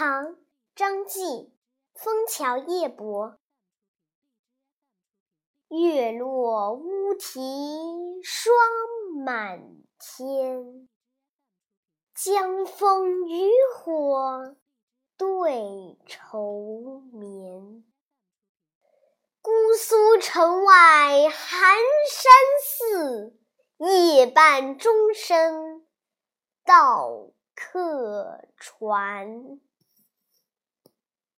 唐张继枫桥夜泊。月落乌啼霜满天江枫渔火对愁眠。姑苏城外寒山寺夜半钟声到客船。